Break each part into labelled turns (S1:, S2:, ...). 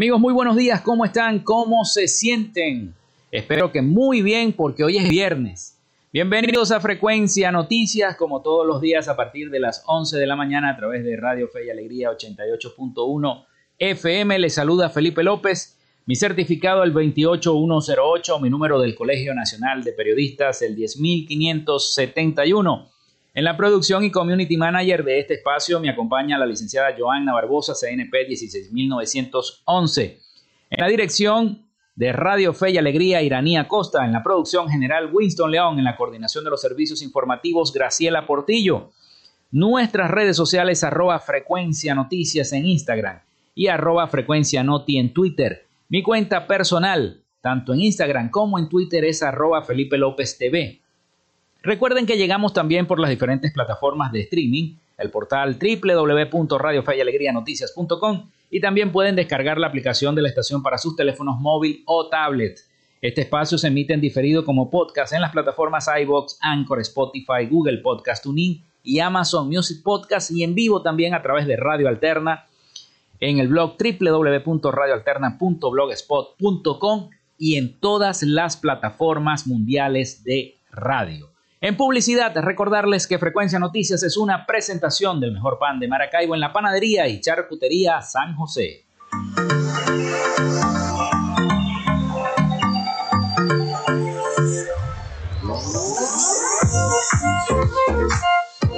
S1: Amigos, muy buenos días, ¿cómo están? ¿Cómo se sienten? Espero que muy bien porque hoy es viernes. Bienvenidos a Frecuencia Noticias, como todos los días a partir de las 11 de la mañana a través de Radio Fe y Alegría 88.1 FM. Les saluda Felipe López, mi certificado el 28108, mi número del Colegio Nacional de Periodistas el 10571. En la producción y community manager de este espacio me acompaña la licenciada Joanna Barbosa, CNP 16911. En la dirección de Radio Fe y Alegría, Iranía Costa. En la producción general, Winston León. En la coordinación de los servicios informativos, Graciela Portillo. Nuestras redes sociales, arroba frecuencia noticias en Instagram y arroba frecuencia noti en Twitter. Mi cuenta personal, tanto en Instagram como en Twitter, es arroba Felipe López TV. Recuerden que llegamos también por las diferentes plataformas de streaming, el portal www.radiofeyalegrianoticias.com y también pueden descargar la aplicación de la estación para sus teléfonos móvil o tablet. Este espacio se emite en diferido como podcast en las plataformas iBox, Anchor, Spotify, Google Podcast Tuning y Amazon Music Podcast y en vivo también a través de Radio Alterna en el blog www.radioalterna.blogspot.com y en todas las plataformas mundiales de radio. En publicidad, recordarles que Frecuencia Noticias es una presentación del mejor pan de Maracaibo en la panadería y charcutería San José.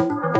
S1: Thank you.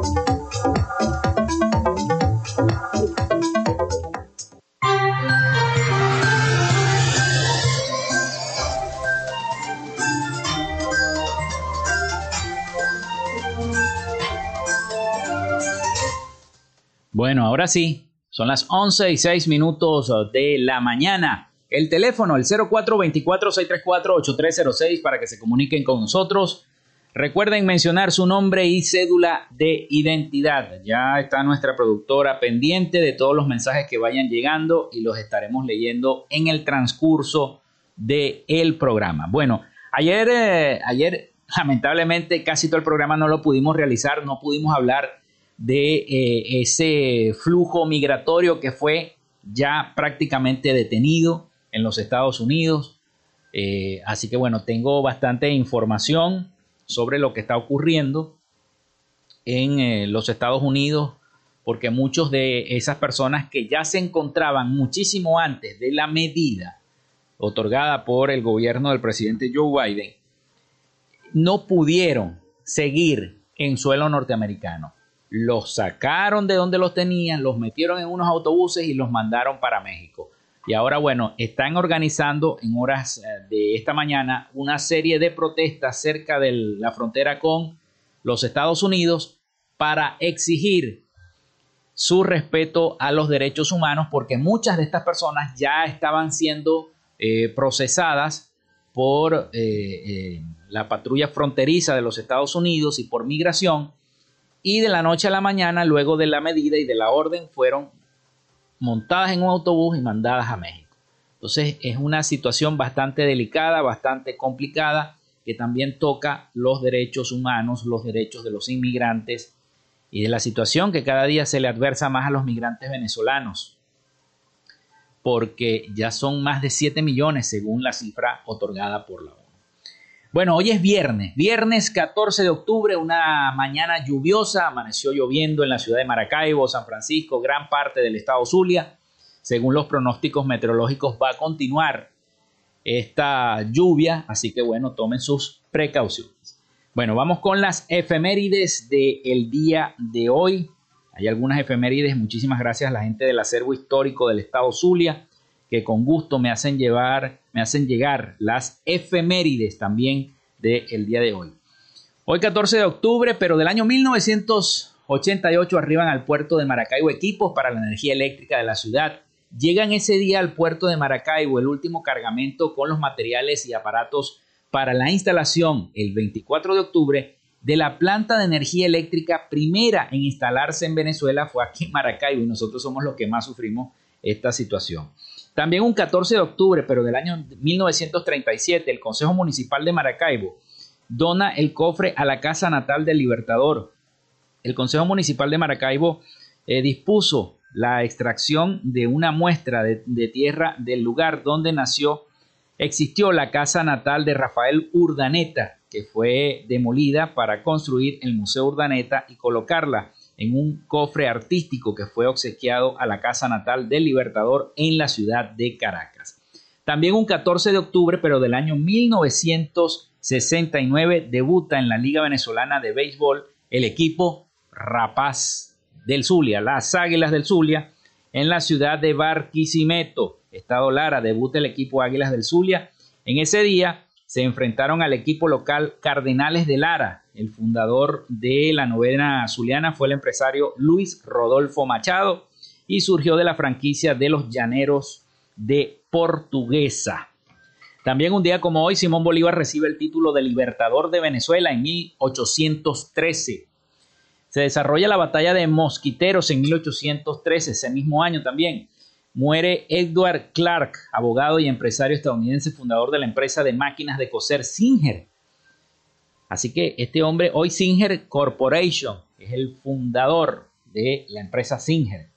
S1: Bueno, ahora sí, son las 11 y 6 minutos de la mañana. El teléfono, el 0424-634-8306 para que se comuniquen con nosotros. Recuerden mencionar su nombre y cédula de identidad. Ya está nuestra productora pendiente de todos los mensajes que vayan llegando y los estaremos leyendo en el transcurso del el programa. Bueno, ayer, eh, ayer lamentablemente casi todo el programa no lo pudimos realizar, no pudimos hablar de eh, ese flujo migratorio que fue ya prácticamente detenido en los Estados Unidos. Eh, así que bueno, tengo bastante información sobre lo que está ocurriendo en eh, los Estados Unidos, porque muchos de esas personas que ya se encontraban muchísimo antes de la medida otorgada por el gobierno del presidente Joe Biden, no pudieron seguir en suelo norteamericano. Los sacaron de donde los tenían, los metieron en unos autobuses y los mandaron para México. Y ahora, bueno, están organizando en horas eh, de esta mañana una serie de protestas cerca de la frontera con los Estados Unidos para exigir su respeto a los derechos humanos porque muchas de estas personas ya estaban siendo eh, procesadas por eh, la patrulla fronteriza de los Estados Unidos y por migración y de la noche a la mañana luego de la medida y de la orden fueron montadas en un autobús y mandadas a México. Entonces es una situación bastante delicada, bastante complicada, que también toca los derechos humanos, los derechos de los inmigrantes y de la situación que cada día se le adversa más a los migrantes venezolanos, porque ya son más de 7 millones según la cifra otorgada por la ONU. Bueno, hoy es viernes, viernes 14 de octubre, una mañana lluviosa, amaneció lloviendo en la ciudad de Maracaibo, San Francisco, gran parte del estado Zulia. Según los pronósticos meteorológicos va a continuar esta lluvia, así que bueno, tomen sus precauciones. Bueno, vamos con las efemérides del día de hoy. Hay algunas efemérides, muchísimas gracias a la gente del acervo histórico del estado Zulia que con gusto me hacen llevar, me hacen llegar las efemérides también del día de hoy. Hoy 14 de octubre, pero del año 1988 arriban al puerto de Maracaibo equipos para la energía eléctrica de la ciudad. Llegan ese día al puerto de Maracaibo el último cargamento con los materiales y aparatos para la instalación el 24 de octubre de la planta de energía eléctrica primera en instalarse en Venezuela fue aquí en Maracaibo y nosotros somos los que más sufrimos esta situación. También un 14 de octubre, pero del año 1937, el Consejo Municipal de Maracaibo dona el cofre a la casa natal del Libertador. El Consejo Municipal de Maracaibo eh, dispuso la extracción de una muestra de, de tierra del lugar donde nació, existió la casa natal de Rafael Urdaneta, que fue demolida para construir el Museo Urdaneta y colocarla en un cofre artístico que fue obsequiado a la casa natal del Libertador en la ciudad de Caracas. También un 14 de octubre, pero del año 1969, debuta en la Liga Venezolana de Béisbol el equipo Rapaz del Zulia, las Águilas del Zulia, en la ciudad de Barquisimeto, Estado Lara, debuta el equipo Águilas del Zulia. En ese día se enfrentaron al equipo local Cardenales de Lara. El fundador de la novena zuliana fue el empresario Luis Rodolfo Machado y surgió de la franquicia de los Llaneros de Portuguesa. También un día como hoy, Simón Bolívar recibe el título de Libertador de Venezuela en 1813. Se desarrolla la batalla de Mosquiteros en 1813, ese mismo año también muere Edward Clark, abogado y empresario estadounidense, fundador de la empresa de máquinas de coser Singer. Así que este hombre, hoy Singer Corporation, es el fundador de la empresa Singer.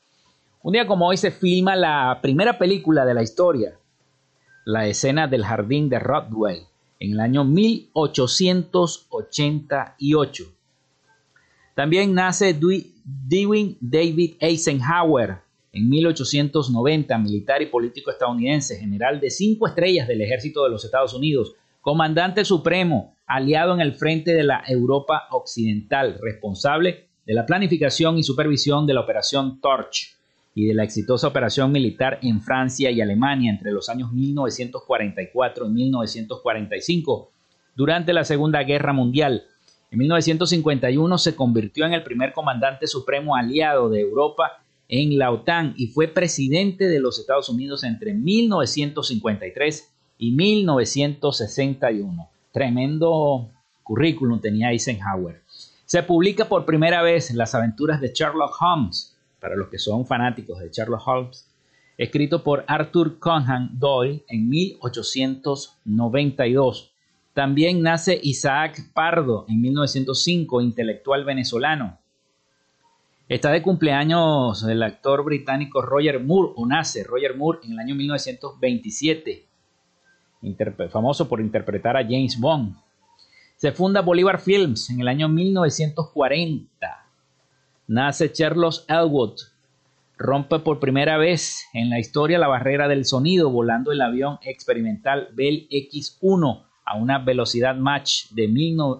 S1: Un día como hoy se filma la primera película de la historia, la escena del jardín de Rodway, en el año 1888. También nace Dewey David Eisenhower, en 1890, militar y político estadounidense, general de cinco estrellas del ejército de los Estados Unidos, comandante supremo, aliado en el frente de la Europa Occidental, responsable de la planificación y supervisión de la Operación Torch y de la exitosa operación militar en Francia y Alemania entre los años 1944 y 1945 durante la Segunda Guerra Mundial. En 1951 se convirtió en el primer comandante supremo aliado de Europa en la OTAN y fue presidente de los Estados Unidos entre 1953 y 1961. Tremendo currículum tenía Eisenhower. Se publica por primera vez Las aventuras de Sherlock Holmes, para los que son fanáticos de Sherlock Holmes, escrito por Arthur Conan Doyle en 1892. También nace Isaac Pardo en 1905, intelectual venezolano. Está de cumpleaños el actor británico Roger Moore, o nace Roger Moore en el año 1927, famoso por interpretar a James Bond. Se funda Bolívar Films en el año 1940. Nace Charles Elwood. Rompe por primera vez en la historia la barrera del sonido volando el avión experimental Bell X-1 a una velocidad Mach de,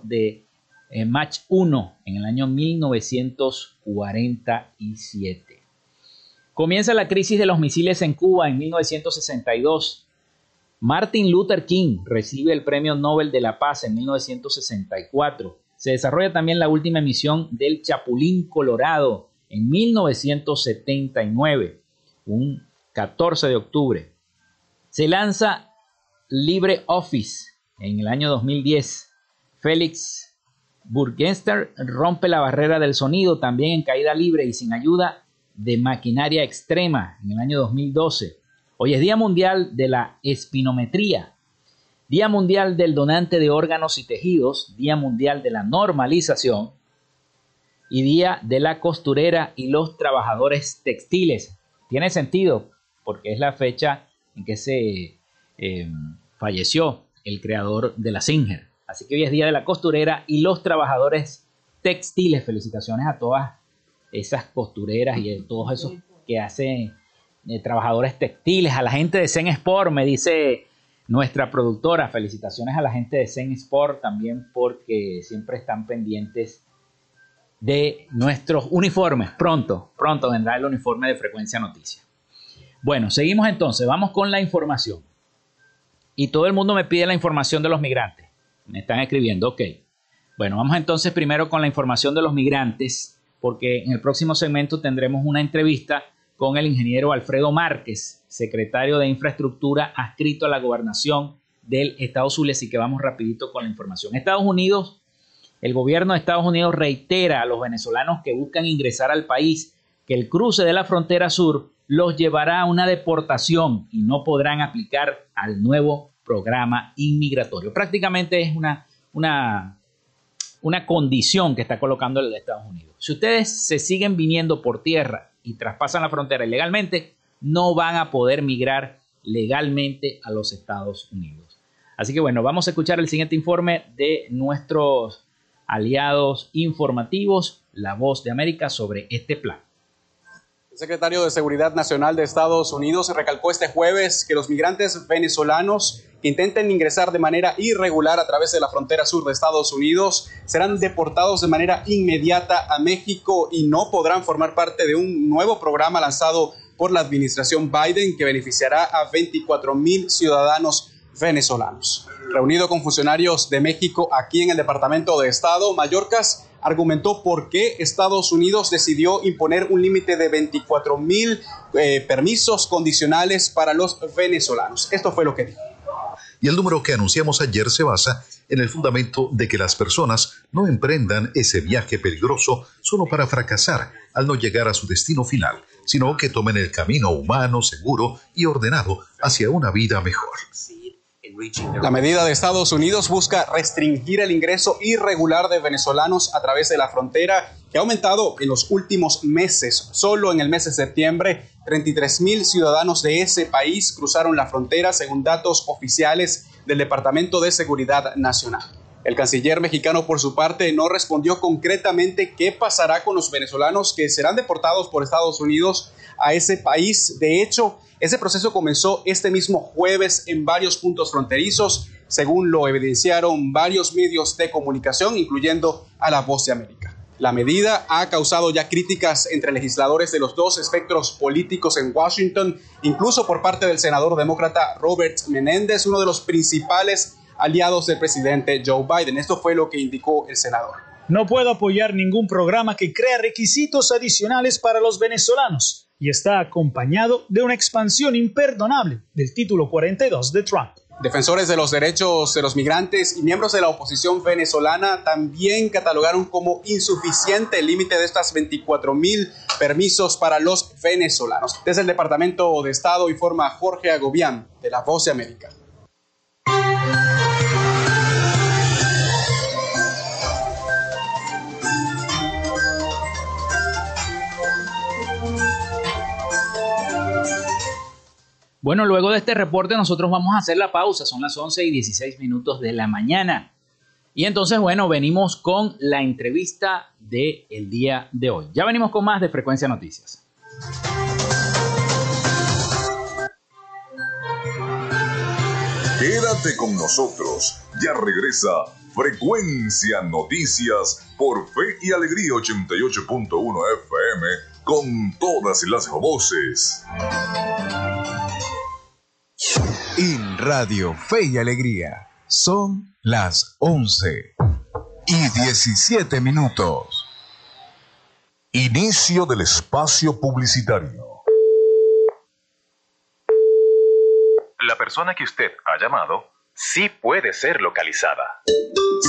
S1: de eh, Mach 1 en el año 1947. Comienza la crisis de los misiles en Cuba en 1962. Martin Luther King recibe el Premio Nobel de la Paz en 1964. Se desarrolla también la última emisión del Chapulín Colorado en 1979, un 14 de octubre. Se lanza LibreOffice en el año 2010. Félix Burgenster rompe la barrera del sonido también en caída libre y sin ayuda de maquinaria extrema en el año 2012. Hoy es Día Mundial de la Espinometría, Día Mundial del Donante de Órganos y Tejidos, Día Mundial de la Normalización y Día de la Costurera y los Trabajadores Textiles. Tiene sentido porque es la fecha en que se eh, falleció el creador de la Singer. Así que hoy es Día de la Costurera y los trabajadores textiles. Felicitaciones a todas esas costureras y a todos esos que hacen eh, trabajadores textiles, a la gente de Zen Sport, me dice nuestra productora. Felicitaciones a la gente de Zen Sport también porque siempre están pendientes de nuestros uniformes. Pronto, pronto vendrá el uniforme de Frecuencia Noticias. Bueno, seguimos entonces, vamos con la información. Y todo el mundo me pide la información de los migrantes. Me están escribiendo, ok. Bueno, vamos entonces primero con la información de los migrantes, porque en el próximo segmento tendremos una entrevista con el ingeniero Alfredo Márquez, secretario de Infraestructura adscrito a la gobernación del Estado Zulia, así que vamos rapidito con la información. Estados Unidos, el gobierno de Estados Unidos reitera a los venezolanos que buscan ingresar al país que el cruce de la frontera sur los llevará a una deportación y no podrán aplicar al nuevo programa inmigratorio. Prácticamente es una, una, una condición que está colocando el Estados Unidos. Si ustedes se siguen viniendo por tierra y traspasan la frontera ilegalmente, no van a poder migrar legalmente a los Estados Unidos. Así que bueno, vamos a escuchar el siguiente informe de nuestros aliados informativos, La Voz de América, sobre este plan.
S2: El secretario de Seguridad Nacional de Estados Unidos recalcó este jueves que los migrantes venezolanos que intenten ingresar de manera irregular a través de la frontera sur de Estados Unidos serán deportados de manera inmediata a México y no podrán formar parte de un nuevo programa lanzado por la administración Biden que beneficiará a 24 mil ciudadanos venezolanos. Reunido con funcionarios de México aquí en el Departamento de Estado, Mallorcas argumentó por qué Estados Unidos decidió imponer un límite de 24 mil eh, permisos condicionales para los venezolanos. Esto fue lo que dijo.
S3: Y el número que anunciamos ayer se basa en el fundamento de que las personas no emprendan ese viaje peligroso solo para fracasar al no llegar a su destino final, sino que tomen el camino humano, seguro y ordenado hacia una vida mejor.
S2: La medida de Estados Unidos busca restringir el ingreso irregular de venezolanos a través de la frontera, que ha aumentado en los últimos meses. Solo en el mes de septiembre, 33 mil ciudadanos de ese país cruzaron la frontera, según datos oficiales del Departamento de Seguridad Nacional. El canciller mexicano, por su parte, no respondió concretamente qué pasará con los venezolanos que serán deportados por Estados Unidos a ese país. De hecho, ese proceso comenzó este mismo jueves en varios puntos fronterizos, según lo evidenciaron varios medios de comunicación, incluyendo a La Voz de América. La medida ha causado ya críticas entre legisladores de los dos espectros políticos en Washington, incluso por parte del senador demócrata Robert Menéndez, uno de los principales aliados del presidente Joe Biden. Esto fue lo que indicó el senador.
S4: No puedo apoyar ningún programa que crea requisitos adicionales para los venezolanos y está acompañado de una expansión imperdonable del título 42 de Trump.
S2: Defensores de los derechos de los migrantes y miembros de la oposición venezolana también catalogaron como insuficiente el límite de estas 24 mil permisos para los venezolanos. Desde el Departamento de Estado informa Jorge Agobián de La Voz de América.
S1: Bueno, luego de este reporte nosotros vamos a hacer la pausa, son las 11 y 16 minutos de la mañana. Y entonces, bueno, venimos con la entrevista del el día de hoy. Ya venimos con más de Frecuencia Noticias.
S5: Quédate con nosotros, ya regresa Frecuencia Noticias por Fe y Alegría 88.1 FM con todas las voces.
S6: En Radio Fe y Alegría son las 11 y 17 minutos.
S5: Inicio del espacio publicitario.
S7: La persona que usted ha llamado sí puede ser localizada.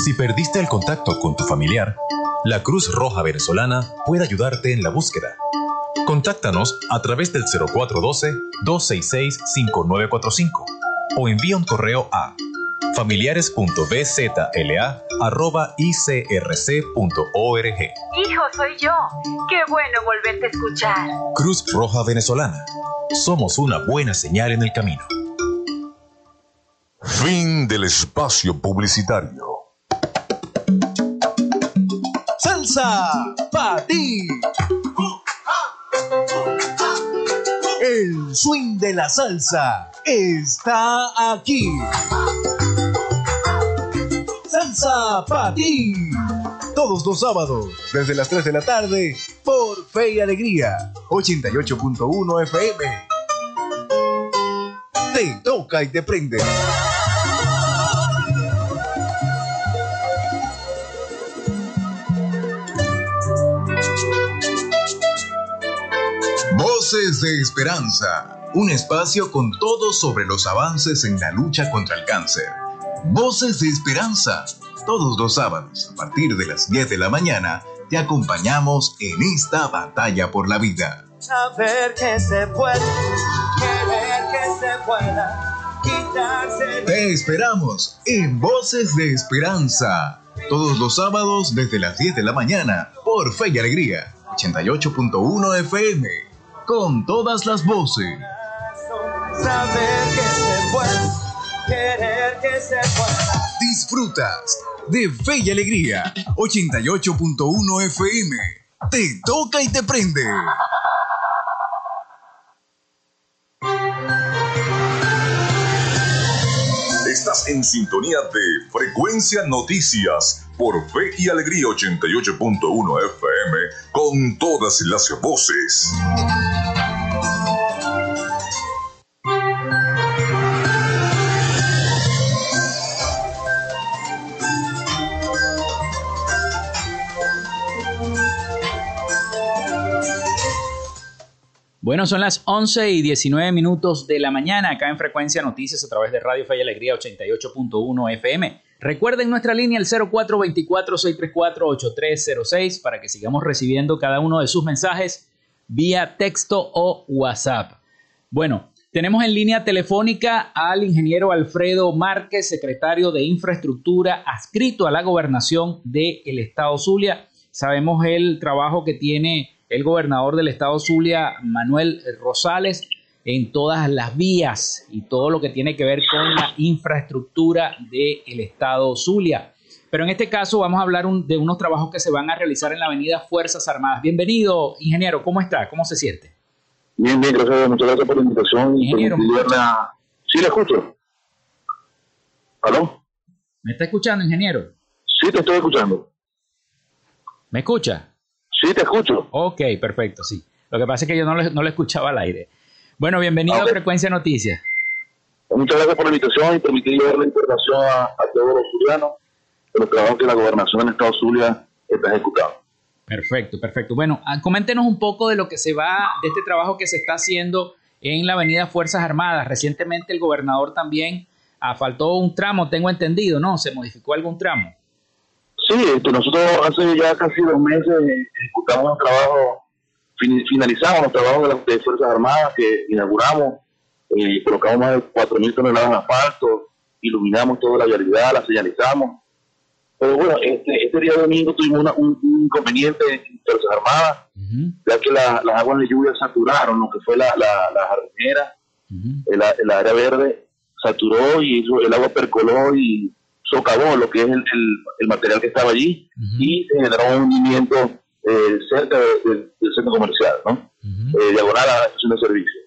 S8: Si perdiste el contacto con tu familiar, la Cruz Roja Venezolana puede ayudarte en la búsqueda Contáctanos a través del 0412-266-5945 o envía un correo a familiares.bzla.icrc.org.
S9: Hijo, soy yo. Qué bueno volverte a escuchar.
S8: Cruz Roja Venezolana. Somos una buena señal en el camino.
S5: Fin del espacio publicitario.
S6: Salsa para ti El swing de la salsa está aquí. Salsa Patín. Todos los sábados, desde las 3 de la tarde, por Fe y Alegría, 88.1 FM. Te toca y te prende. Voces de Esperanza, un espacio con todo sobre los avances en la lucha contra el cáncer. Voces de Esperanza, todos los sábados a partir de las 10 de la mañana, te acompañamos en esta batalla por la vida.
S10: Saber que se puede, querer que se pueda, quitarse.
S6: Te esperamos en Voces de Esperanza, todos los sábados desde las 10 de la mañana, por Fe y Alegría, 88.1 FM con todas las voces.
S10: Saber que se puede, querer que se pueda.
S6: Disfrutas de Fe y Alegría, 88.1 FM. Te toca y te prende.
S5: Estás en sintonía de Frecuencia Noticias por Fe y Alegría 88.1 FM con todas las voces.
S1: Bueno, son las 11 y 19 minutos de la mañana acá en Frecuencia Noticias a través de Radio Fe y Alegría 88.1 FM. Recuerden nuestra línea el 0424-634-8306 para que sigamos recibiendo cada uno de sus mensajes vía texto o WhatsApp. Bueno, tenemos en línea telefónica al ingeniero Alfredo Márquez, secretario de Infraestructura, adscrito a la gobernación del Estado Zulia. Sabemos el trabajo que tiene el gobernador del estado Zulia, Manuel Rosales, en todas las vías y todo lo que tiene que ver con la infraestructura del estado Zulia. Pero en este caso vamos a hablar de unos trabajos que se van a realizar en la avenida Fuerzas Armadas. Bienvenido, ingeniero, ¿cómo está? ¿Cómo se siente?
S11: Bien, bien, gracias, muchas gracias por la invitación. Ingeniero, Sí, le escucho. ¿Aló?
S1: ¿Me está escuchando, ingeniero?
S11: Sí, te estoy escuchando.
S1: ¿Me escucha?
S11: Sí, te escucho.
S1: Ok, perfecto, sí. Lo que pasa es que yo no lo, no escuchaba al aire. Bueno, bienvenido a Frecuencia Noticias.
S11: Muchas gracias por la invitación y permitir llevar la información a, todos los zulianos de los trabajos que la gobernación en Estado Zulia está ejecutando.
S1: Perfecto, perfecto. Bueno, ah, coméntenos un poco de lo que se va, de este trabajo que se está haciendo en la Avenida Fuerzas Armadas. Recientemente el gobernador también faltó un tramo, tengo entendido, ¿no? ¿Se modificó algún tramo?
S11: Sí, este, nosotros hace ya casi dos meses ejecutamos un trabajo, finalizamos los trabajos de las Fuerzas Armadas que inauguramos, eh, colocamos más de 4.000 toneladas de asfalto, iluminamos toda la vialidad, la señalizamos. Pero bueno, este, este día domingo tuvimos un, inconveniente en Fuerzas Armadas, ya que las aguas de lluvia saturaron lo que fue la, la, la jardinera, el, el, área verde saturó y el agua percoló y socavó lo que es el, el, material que estaba allí y se generó un hundimiento eh, cerca del centro comercial, ¿no? Eh, diagonal a la estación de servicio.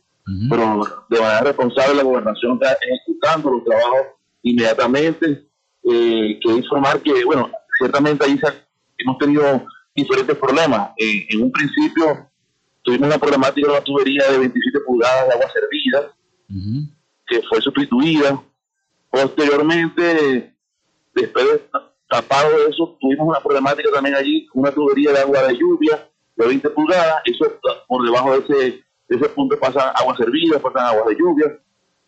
S11: Pero de manera responsable la gobernación está ejecutando los trabajos inmediatamente. Eh, quiero informar que, bueno, ciertamente ahí hemos tenido diferentes problemas. en un principio tuvimos una problemática de una tubería de 27 pulgadas de agua servida, que fue sustituida. Posteriormente, después de tapado de eso, tuvimos una problemática también allí, una tubería de agua de lluvia de 20 pulgadas, eso por debajo de ese, de ese punto pasan agua servida, pasan agua de lluvia,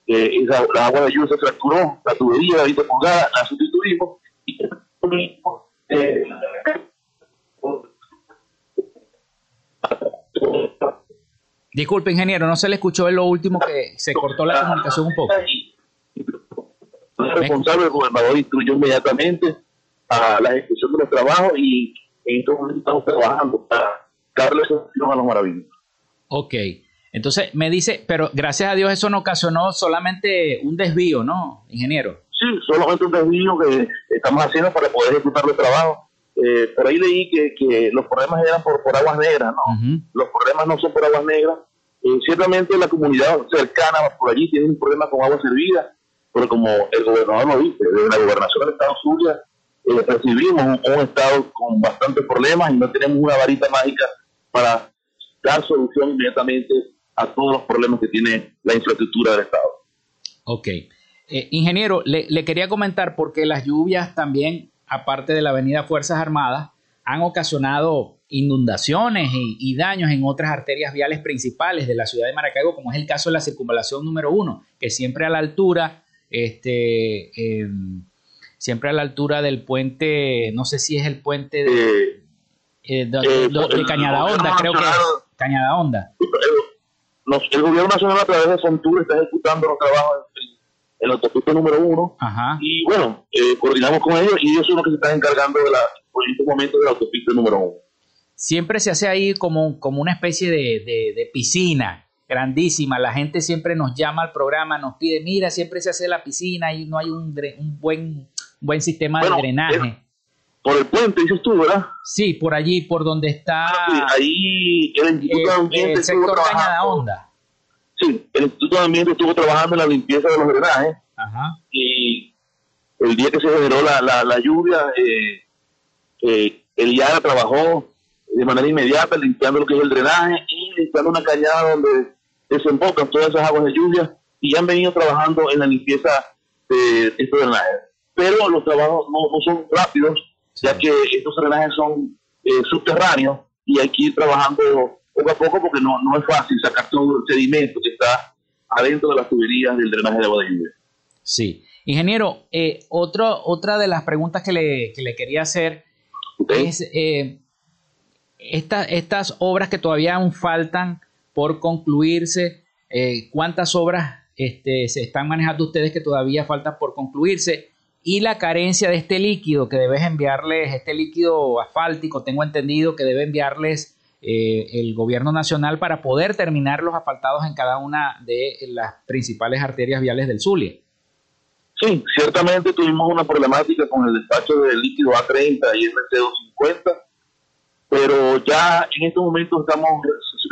S11: eh, esa, la agua de lluvia se fracturó, la tubería de 20 pulgadas la sustituimos y eh,
S1: Disculpe, ingeniero, no se le escuchó en lo último que se cortó la comunicación un poco.
S11: El responsable, el gobernador instruyó inmediatamente a la ejecución de los trabajos y en estos momentos estamos trabajando para darle solución a los maravillosos.
S1: Ok, entonces me dice, pero gracias a Dios eso no ocasionó solamente un desvío, ¿no, ingeniero?
S11: Sí, solamente un desvío que estamos haciendo para poder ejecutar los trabajos. Eh, por ahí leí que, que, los problemas eran por, por aguas negras, ¿no? Los problemas no son por aguas negras. Eh, ciertamente la comunidad cercana por allí tiene un problema con agua servida, pero como el gobernador lo dice, de la gobernación del Estado Zulia eh, recibimos un, Estado con bastantes problemas y no tenemos una varita mágica para dar solución inmediatamente a todos los problemas que tiene la infraestructura del Estado.
S1: Ok. Eh, ingeniero, le, le, quería comentar porque las lluvias también, aparte de la avenida Fuerzas Armadas, han ocasionado inundaciones y, daños en otras arterias viales principales de la ciudad de Maracaibo, como es el caso de la circunvalación número uno, que siempre a la altura, este, em, siempre a la altura del puente, no sé si es el puente de, eh, de, eh, Cañada Honda, creo que es Cañada Honda.
S11: el gobierno nacional a través de Fontur está ejecutando los trabajos en la autopista número uno. Y bueno, eh, coordinamos con ellos y ellos son los que se están encargando de la, en este momento de la autopista número uno.
S1: Siempre se hace ahí como, como una especie de, piscina grandísima. La gente siempre nos llama al programa, nos pide, mira, siempre se hace la piscina y no hay un, un buen, buen sistema de drenaje.
S11: por el puente, dices tú, ¿verdad?
S1: Sí, por allí, por donde está...
S11: Ah, ahí el Instituto de Ambiente
S1: el sector Cañada Onda.
S11: Sí, el Instituto de Ambiente estuvo trabajando en la limpieza de los drenajes. Ajá. Y el día que se generó la, la, la lluvia, eh, eh, el IARA trabajó de manera inmediata, limpiando lo que es el drenaje y limpiando una cañada donde desembocan todas esas aguas de lluvia y han venido trabajando en la limpieza de estos drenajes. Pero los trabajos no, son rápidos, ya que estos drenajes son eh, subterráneos y hay que ir trabajando poco a poco porque no, no es fácil sacar todo el sedimento que está adentro de las tuberías del drenaje de agua de lluvia.
S1: Sí. Ingeniero, eh, otro, otra de las preguntas que le, que le quería hacer es, eh, estas obras que todavía aún faltan por concluirse, eh, cuántas obras este, se están manejando ustedes que todavía faltan por concluirse y la carencia de este líquido que debes enviarles, este líquido asfáltico, tengo entendido que debe enviarles eh, el gobierno nacional para poder terminar los asfaltados en cada una de las principales arterias viales del Zulia.
S11: Sí, ciertamente tuvimos una problemática con el despacho del líquido A30 y RC250 pero ya en estos momentos estamos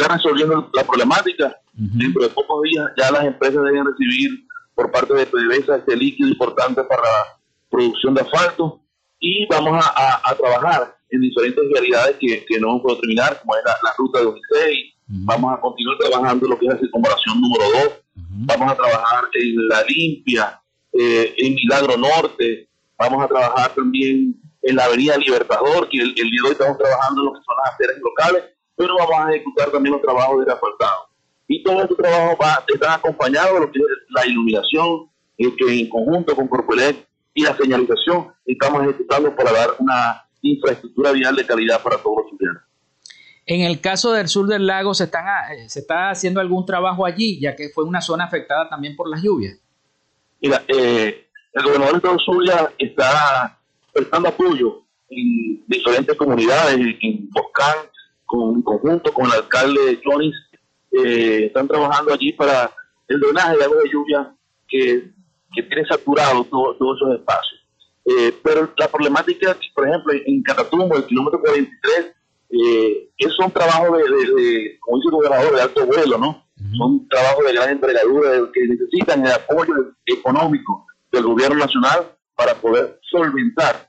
S11: resolviendo la problemática. Dentro de pocos días ya las empresas deben recibir por parte de PDVSA este líquido importante para la producción de asfalto y vamos a, trabajar en diferentes realidades que, no hemos podido terminar, como es la, ruta de Unicei. Vamos a continuar trabajando lo que es la circunvalación número 2. Vamos a trabajar en la limpia, eh, en Milagro Norte. Vamos a trabajar también en la Avenida Libertador, que el, día de hoy estamos trabajando en lo que son las arterias locales, pero vamos a ejecutar también los trabajos de asfaltado. Y todo este trabajo va, están acompañados de lo que es la iluminación eh, que en conjunto con Corpoelec y la señalización estamos ejecutando para dar una infraestructura vial de calidad para todos los ciudadanos.
S1: En el caso del sur del lago, ¿se, están, eh, ¿se está haciendo algún trabajo allí, ya que fue una zona afectada también por las lluvias?
S11: Mira, eh, el gobernador de Estado Zulia está prestando apoyo en diferentes comunidades, en Boscán, con, conjunto con el alcalde Jonis, eh, están trabajando allí para el drenaje de agua de lluvia que, que tiene saturado todos esos espacios. Eh, pero la problemática, por ejemplo, en Catatumbo, el kilómetro 43, eh, es un trabajo de, de, como dice el gobernador, de alto vuelo, ¿no? Son trabajos de gran envergadura que necesitan el apoyo económico del gobierno nacional para poder solventar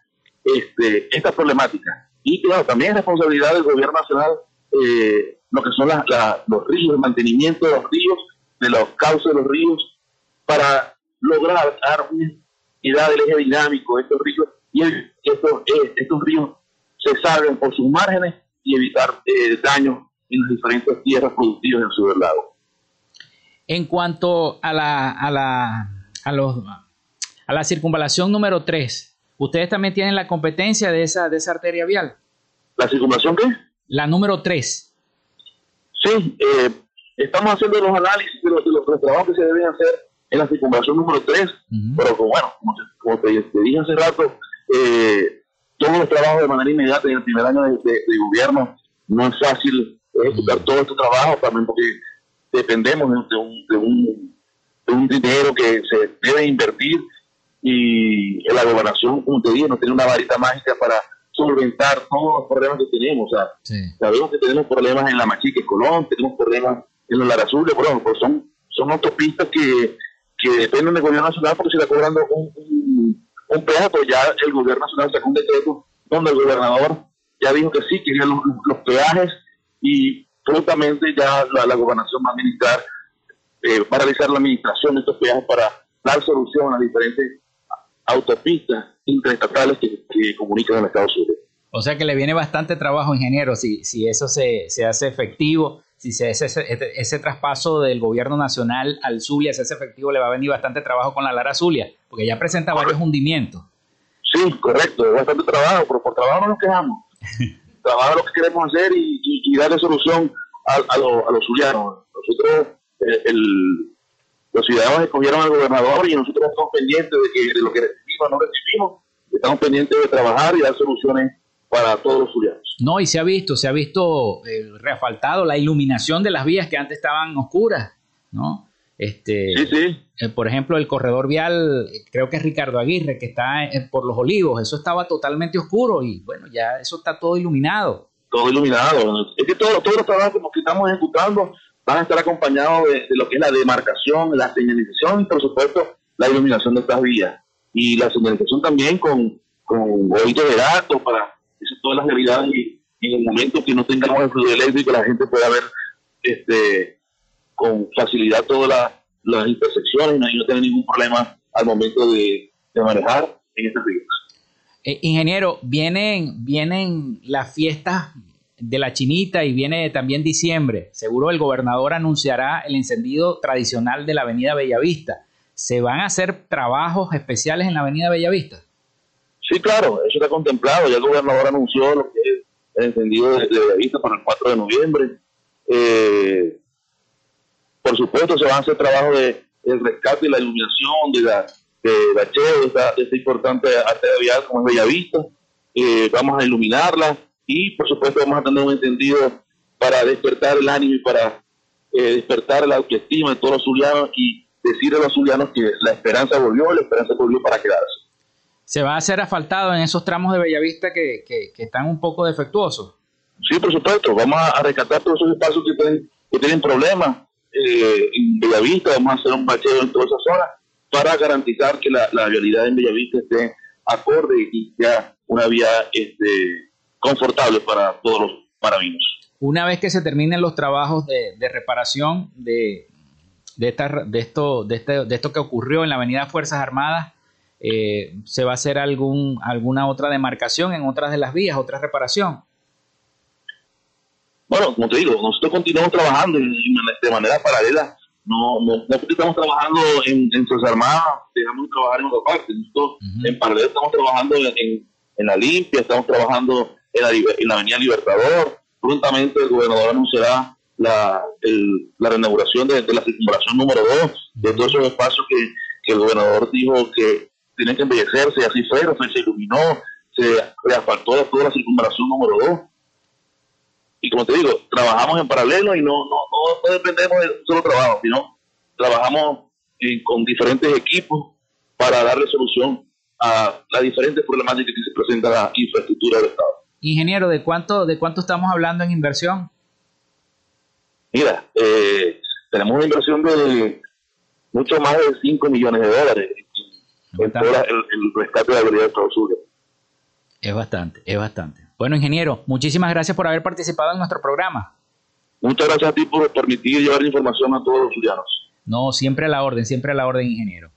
S11: este, esta problemática. Y claro, también es responsabilidad del gobierno nacional eh, lo que son los ríos, el mantenimiento de los ríos, de los cauces de los ríos, para lograr dar una del eje dinámico de estos ríos y estos, eh, estos ríos se salven por sus márgenes y evitar eh, daños en las diferentes tierras productivas del sur del lago.
S1: En cuanto a la, a la, a los, a la circunvalación número 3, ¿ustedes también tienen la competencia de esa, de esa arteria vial?
S11: ¿La circunvalación qué?
S1: La número 3.
S11: Sí, eh, estamos haciendo los análisis de los, de los, trabajos que se deben hacer en la circunvalación número 3, pero bueno, como, te, dije hace rato, eh, todos los trabajos de manera inmediata en el primer año de, gobierno no es fácil ejecutar todo este trabajo también porque dependemos de, un, de, un, de un dinero que se debe invertir y la gobernación, como te dije, no tiene una varita mágica para solventar todos los problemas que tenemos. O sea, sabemos que tenemos problemas en la Machique Colón, tenemos problemas en los Larazules, pues son, son autopistas que, que dependen del gobierno nacional porque se está cobrando un, un, peaje, pero ya el gobierno nacional sacó un decreto donde el gobernador ya dijo que sí, quería los, los peajes y prontamente ya la, gobernación va a administrar, eh, va a realizar la administración de estos peajes para dar solución a las diferentes autopistas interestatales que, que comunican el Estado Sur.
S1: O sea que le viene bastante trabajo, ingeniero, si, si eso se, se hace efectivo, si se hace ese, ese, traspaso del gobierno nacional al Zulia se hace efectivo, le va a venir bastante trabajo con la Lara Zulia, porque ya presenta varios hundimientos.
S11: Sí, correcto, bastante trabajo, pero por trabajo no nos quejamos. trabajo es lo que queremos hacer y, y, darle solución a, a, a los zulianos. Nosotros, eh, el, los ciudadanos escogieron al gobernador y nosotros estamos pendientes de, que, de lo que recibimos o no recibimos, estamos pendientes de trabajar y dar soluciones para todos los zulianos.
S1: No, y se ha visto, se ha visto eh, reafaltado la iluminación de las vías que antes estaban oscuras, ¿no? Este,
S11: sí, sí.
S1: Eh, por ejemplo, el corredor vial, creo que es Ricardo Aguirre, que está por los olivos, eso estaba totalmente oscuro y bueno, ya eso está todo iluminado.
S11: Todo iluminado. Es que todos los trabajos que estamos ejecutando van a estar acompañados de, lo que es la demarcación, la señalización y por supuesto la iluminación de estas vías. Y la señalización también con, con de datos para todas las realidades y, en el momento que no tengamos el fluido eléctrico la gente pueda ver este con facilidad todas las intersecciones y no, tener ningún problema al momento de, manejar en estas vías.
S1: Eh, ingeniero, vienen, vienen las fiestas de la chinita y viene también diciembre. Seguro el gobernador anunciará el encendido tradicional de la avenida Bellavista. ¿Se van a hacer trabajos especiales en la avenida Bellavista?
S11: Sí, claro, eso está contemplado. Ya el gobernador anunció lo que es el encendido de, Bellavista para el 4 de noviembre. Eh, por supuesto, se van a hacer trabajos de, rescate y la iluminación de la de de esta, esta importante arteria vial como es Bellavista. Eh, vamos a iluminarla y por supuesto vamos a tener un entendido para despertar el ánimo y para eh, despertar la autoestima de todos los zulianos y decirle a los zulianos que la esperanza volvió, la esperanza volvió para quedarse.
S1: ¿Se va a hacer asfaltado en esos tramos de Bellavista que, que, están un poco defectuosos?
S11: Sí, por supuesto. Vamos a rescatar todos esos espacios que tienen, que tienen problemas eh, en Bellavista. Vamos a hacer un bacheo en toda esa zona para garantizar que la, la vialidad en Bellavista esté acorde y sea una vía este, confortable para todos los paravinos.
S1: Una vez que se terminen los trabajos de, reparación de, de, esta, de, esto, de, este, de esto que ocurrió en la Avenida Fuerzas Armadas, eh, ¿se va a hacer algún, alguna otra demarcación en otras de las vías, otra reparación?
S11: Bueno, como te digo, nosotros continuamos trabajando de manera paralela no, no, no estamos trabajando en, en Fuerzas Armadas, dejamos de trabajar en otra parte. Nosotros en paralelo estamos trabajando en, en, la limpia, estamos trabajando en la, en la Avenida Libertador. Prontamente el gobernador anunciará la, el, la reinauguración de, la circunvalación número 2, de todos esos espacios que, que, el gobernador dijo que tienen que embellecerse, así fue, se iluminó, se reasfaltó toda la circunvalación número 2 y como te digo, trabajamos en paralelo y no, no, no, dependemos de solo trabajo, sino trabajamos con diferentes equipos para darle solución a las diferentes problemáticas que se presenta la infraestructura del Estado.
S1: Ingeniero, ¿de cuánto, de cuánto estamos hablando en inversión?
S11: Mira, eh, tenemos una inversión de mucho más de 5 millones de dólares en todo el, rescate de la habilidad de Estados Unidos.
S1: Es bastante, es bastante. Bueno, ingeniero, muchísimas gracias por haber participado en nuestro programa.
S11: Muchas gracias a ti por permitir llevar información a todos los ciudadanos.
S1: No, siempre a la orden, siempre a la orden, ingeniero.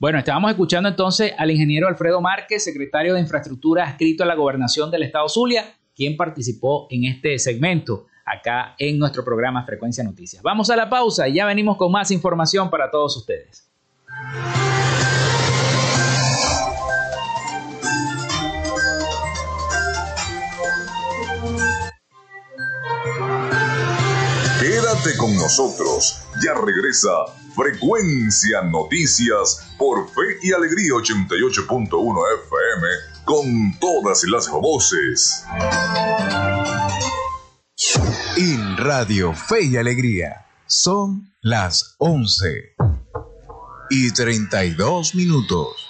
S1: Bueno, estábamos escuchando entonces al ingeniero Alfredo Márquez, secretario de Infraestructura adscrito a la gobernación del Estado Zulia, quien participó en este segmento acá en nuestro programa Frecuencia Noticias. Vamos a la pausa y ya venimos con más información para todos ustedes.
S5: Quédate con nosotros. Ya regresa Frecuencia Noticias por Fe y Alegría 88.1 FM con todas las voces.
S6: En Radio Fe y Alegría son las 11 y 32 minutos.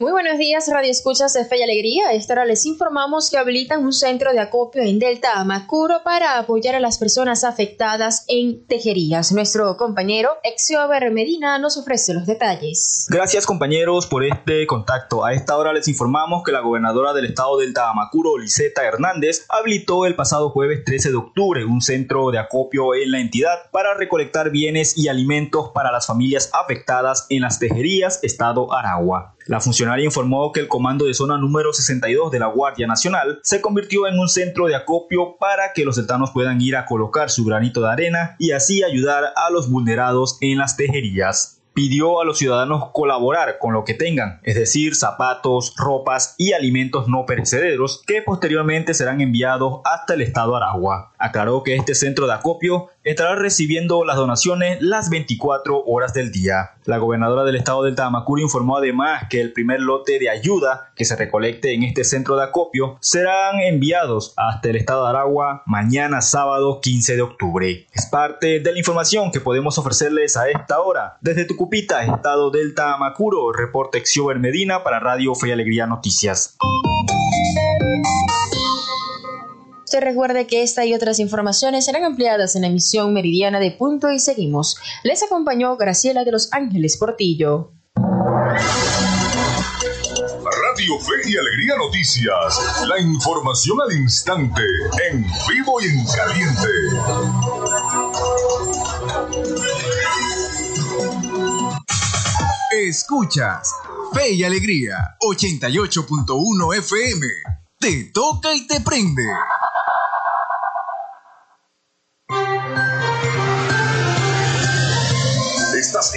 S12: Muy buenos días, Radio Escuchas de Fe y Alegría. A esta hora les informamos que habilitan un centro de acopio en Delta Amacuro para apoyar a las personas afectadas en tejerías. Nuestro compañero Exiober Medina nos ofrece los detalles.
S13: Gracias, compañeros, por este contacto. A esta hora les informamos que la gobernadora del estado Delta Amacuro, Liseta Hernández, habilitó el pasado jueves 13 de octubre un centro de acopio en la entidad para recolectar bienes y alimentos para las familias afectadas en las tejerías, estado Aragua. La funcionaria informó que el comando de zona número 62 de la Guardia Nacional se convirtió en un centro de acopio para que los deltanos puedan ir a colocar su granito de arena y así ayudar a los vulnerados en las tejerías pidió a los ciudadanos colaborar con lo que tengan, es decir, zapatos, ropas y alimentos no perecederos que posteriormente serán enviados hasta el estado Aragua. Aclaró que este centro de acopio estará recibiendo las donaciones las 24 horas del día. La gobernadora del estado del Tamacuro informó además que el primer lote de ayuda que se recolecte en este centro de acopio serán enviados hasta el estado de Aragua mañana sábado 15 de octubre. Es parte de la información que podemos ofrecerles a esta hora. Desde Tucupita, estado del Tamacuro, reporte Xiober Medina para Radio Fe y Alegría Noticias.
S12: Usted recuerde que esta y otras informaciones serán ampliadas en la emisión meridiana de Punto y Seguimos. Les acompañó Graciela de los Ángeles Portillo.
S5: Radio Fe y Alegría Noticias. La información al instante, en vivo y en caliente.
S6: Escuchas Fe y Alegría 88.1 FM. Te toca y te prende.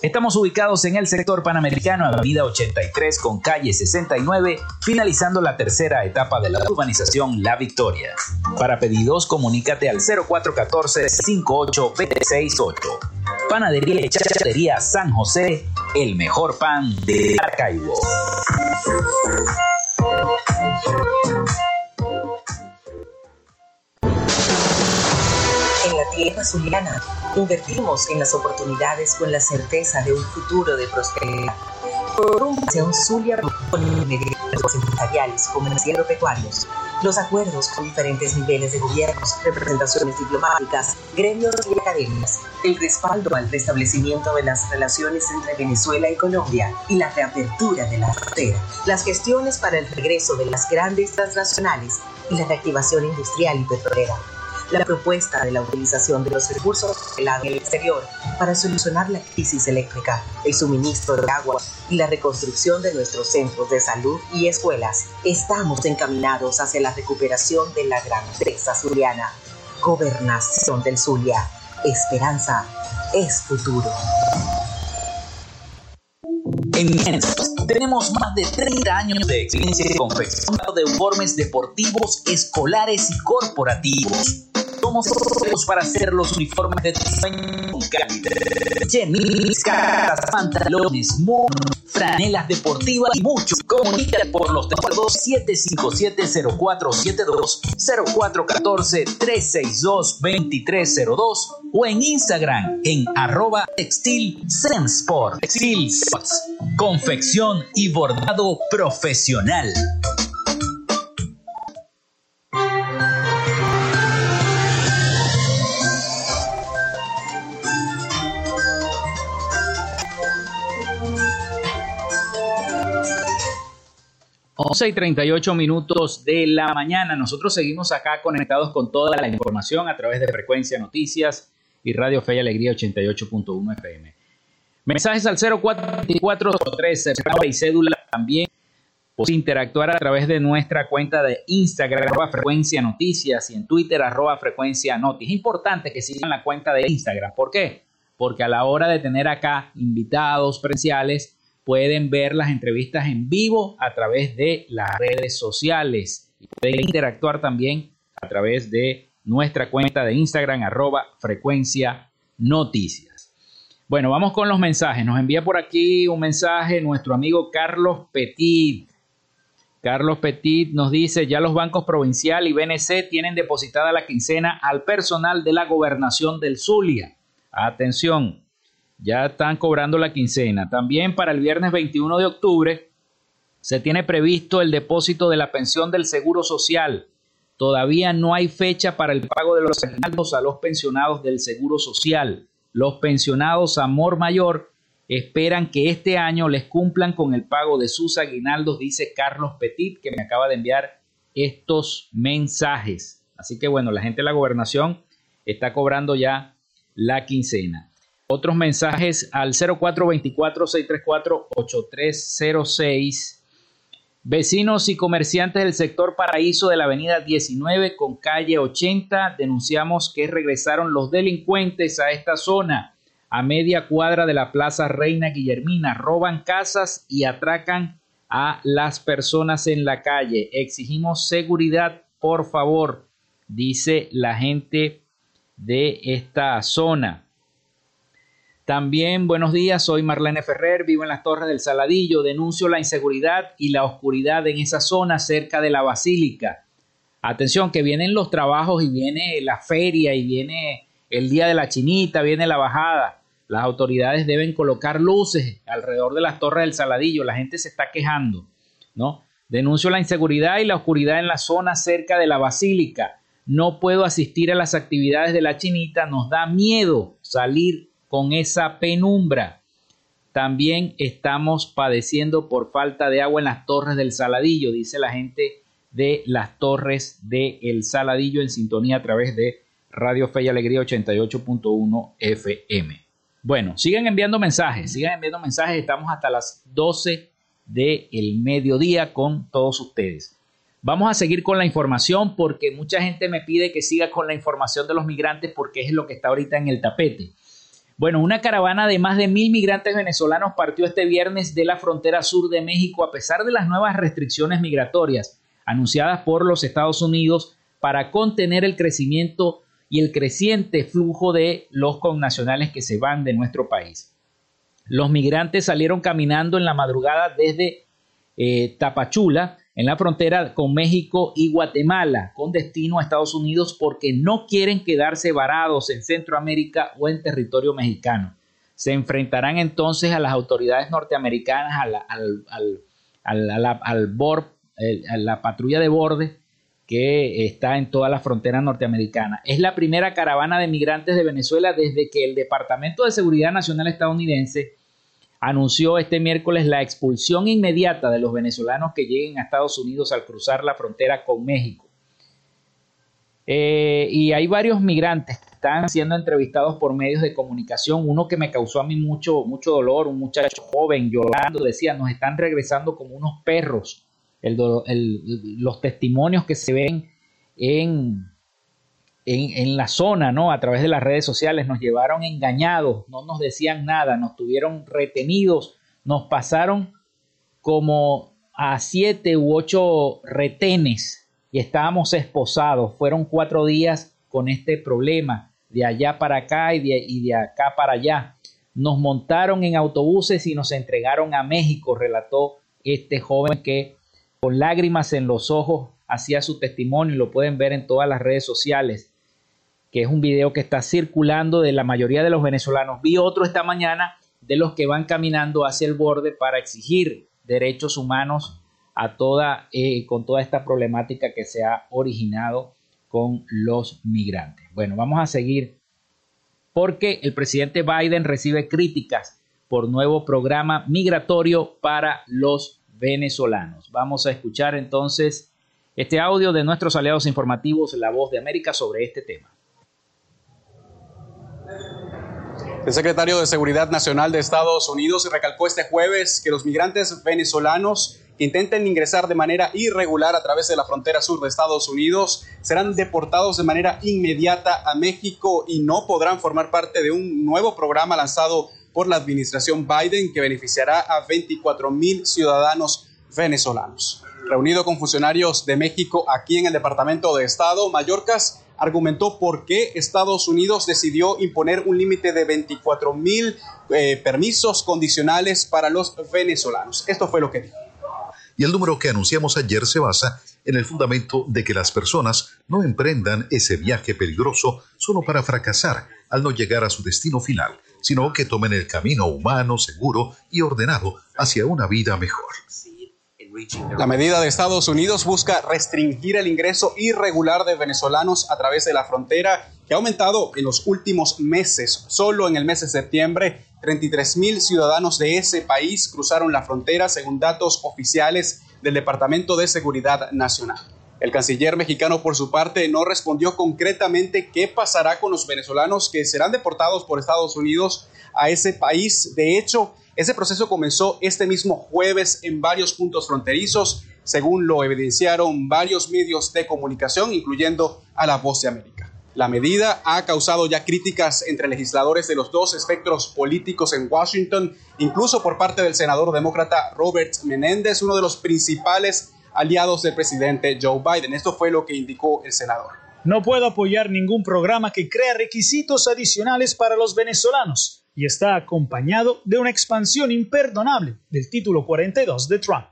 S1: Estamos ubicados en el sector panamericano, avenida 83 con calle 69, finalizando la tercera etapa de la urbanización La Victoria. Para pedidos, comunícate al 0414-5868. Panadería y Chachatería San José, el mejor pan de Arcaibo.
S14: Tierra zuliana, invertimos en las oportunidades con la certeza de un futuro de prosperidad. Por un Zulia con medios empresariales, comerciales y. Los acuerdos con diferentes niveles de gobiernos, representaciones diplomáticas, gremios y academias. El respaldo al restablecimiento de las relaciones entre Venezuela y Colombia y la reapertura de la frontera. Las gestiones para el regreso de las grandes transnacionales y la reactivación industrial y petrolera la propuesta de la utilización de los recursos del exterior para solucionar la crisis eléctrica, el suministro de agua y la reconstrucción de nuestros centros de salud y escuelas. Estamos encaminados hacia la recuperación de la grandeza zuliana. Gobernación del Zulia. Esperanza es futuro.
S1: En tenemos más de 30 años de experiencia en confección de uniformes deportivos, escolares y corporativos somos todos para hacer los uniformes de tu sueño Chemisas, pantalones, monos, franelas deportivas y mucho. Comunícate por los teléfonos 757-0472, 0414-362-2302 o en Instagram en arroba textil. Textil confección y bordado profesional. 11 y 38 minutos de la mañana. Nosotros seguimos acá conectados con toda la información a través de Frecuencia Noticias y Radio Fe y Alegría 88.1 FM. Mensajes al 0424 y cédula también. Puedes interactuar a través de nuestra cuenta de Instagram, arroba Frecuencia Noticias, y en Twitter, arroba Frecuencia Noticias. Es importante que sigan la cuenta de Instagram. ¿Por qué? Porque a la hora de tener acá invitados presenciales, pueden ver las entrevistas en vivo a través de las redes sociales y pueden interactuar también a través de nuestra cuenta de Instagram arroba frecuencia noticias. Bueno, vamos con los mensajes. Nos envía por aquí un mensaje nuestro amigo Carlos Petit. Carlos Petit nos dice, ya los bancos provincial y BNC tienen depositada la quincena al personal de la gobernación del Zulia. Atención, ya están cobrando la quincena. También para el viernes 21 de octubre se tiene previsto el depósito de la pensión del Seguro Social. Todavía no hay fecha para el pago de los aguinaldos a los pensionados del Seguro Social. Los pensionados Amor Mayor esperan que este año les cumplan con el pago de sus aguinaldos, dice Carlos Petit, que me acaba de enviar estos mensajes. Así que bueno, la gente de la gobernación está cobrando ya la quincena. Otros mensajes al 0424-634-8306. Vecinos y comerciantes del sector Paraíso de la avenida 19 con calle 80 denunciamos que regresaron los delincuentes a esta zona a media cuadra de la Plaza Reina Guillermina. Roban casas y atracan a las personas en la calle. Exigimos seguridad, por favor, dice la gente de esta zona. También buenos días, soy Marlene Ferrer, vivo en las Torres del Saladillo, denuncio la inseguridad y la oscuridad en esa zona cerca de la Basílica. Atención, que vienen los trabajos y viene la feria y viene el día de la chinita, viene la bajada. Las autoridades deben colocar luces alrededor de las Torres del Saladillo, la gente se está quejando, ¿no? Denuncio la inseguridad y la oscuridad en la zona cerca de la Basílica. No puedo asistir a las actividades de la chinita, nos da miedo salir con esa penumbra. También estamos padeciendo por falta de agua en las torres del Saladillo, dice la gente de las torres del El Saladillo en sintonía a través de Radio Fe y Alegría 88.1 FM. Bueno, sigan enviando mensajes, sigan enviando mensajes, estamos hasta las 12 del mediodía con todos ustedes. Vamos a seguir con la información porque mucha gente me pide que siga con la información de los migrantes porque es lo que está ahorita en el tapete. Bueno, una caravana de más de mil migrantes venezolanos partió este viernes de la frontera sur de México a pesar de las nuevas restricciones migratorias anunciadas por los Estados Unidos para contener el crecimiento y el creciente flujo de los connacionales que se van de nuestro país. Los migrantes salieron caminando en la madrugada desde eh, Tapachula, en la frontera con México y Guatemala, con destino a Estados Unidos porque no quieren quedarse varados en Centroamérica o en territorio mexicano. Se enfrentarán entonces a las autoridades norteamericanas, a la, al, al, a la patrulla de borde que está en toda la frontera norteamericana. Es la primera caravana de migrantes de Venezuela desde que el Departamento de Seguridad Nacional estadounidense anunció este miércoles la expulsión inmediata de los venezolanos que lleguen a Estados Unidos al cruzar la frontera con México. Eh, y hay varios migrantes que están siendo entrevistados por medios de comunicación. Uno que me causó a mí mucho, mucho dolor, un muchacho joven llorando, decía, nos están regresando como unos perros. los testimonios que se ven en, en, la zona, ¿no? A través de las redes sociales nos llevaron engañados, no nos decían nada, nos tuvieron retenidos, nos pasaron como a siete u ocho retenes y estábamos esposados. Fueron cuatro días con este problema, de allá para acá y de, y de acá para allá. Nos montaron en autobuses y nos entregaron a México, relató este joven que con lágrimas en los ojos hacía su testimonio y lo pueden ver en todas las redes sociales que es un video que está circulando de la mayoría de los venezolanos. Vi otro esta mañana de los que van caminando hacia el borde para exigir derechos humanos a toda, eh, con toda esta problemática que se ha originado con los migrantes. Bueno, vamos a seguir porque el presidente Biden recibe críticas por nuevo programa migratorio para los venezolanos. Vamos a escuchar entonces este audio de nuestros aliados informativos, La Voz de América, sobre este tema.
S2: El secretario de Seguridad Nacional de Estados Unidos recalcó este jueves que los migrantes venezolanos que intenten ingresar de manera irregular a través de la frontera sur de Estados Unidos serán deportados de manera inmediata a México y no podrán formar parte de un nuevo programa lanzado por la administración Biden que beneficiará a 24 mil ciudadanos venezolanos. Reunido con funcionarios de México aquí en el Departamento de Estado, Mallorcas argumentó por qué Estados Unidos decidió imponer un límite de 24 mil eh, permisos condicionales para los venezolanos. Esto fue lo que dijo.
S3: Y el número que anunciamos ayer se basa en el fundamento de que las personas no emprendan ese viaje peligroso solo para fracasar al no llegar a su destino final, sino que tomen el camino humano, seguro y ordenado hacia una vida mejor.
S2: La medida de Estados Unidos busca restringir el ingreso irregular de venezolanos a través de la frontera, que ha aumentado en los últimos meses. Solo en el mes de septiembre, 33 mil ciudadanos de ese país cruzaron la frontera, según datos oficiales del Departamento de Seguridad Nacional. El canciller mexicano, por su parte, no respondió concretamente qué pasará con los venezolanos que serán deportados por Estados Unidos a ese país. De hecho, ese proceso comenzó este mismo jueves en varios puntos fronterizos, según lo evidenciaron varios medios de comunicación, incluyendo a La Voz de América. La medida ha causado ya críticas entre legisladores de los dos espectros políticos en Washington, incluso por parte del senador demócrata Robert Menéndez, uno de los principales aliados del presidente Joe Biden. Esto fue lo que indicó el senador.
S4: No puedo apoyar ningún programa que crea requisitos adicionales para los venezolanos y está acompañado de una expansión imperdonable del título 42 de Trump.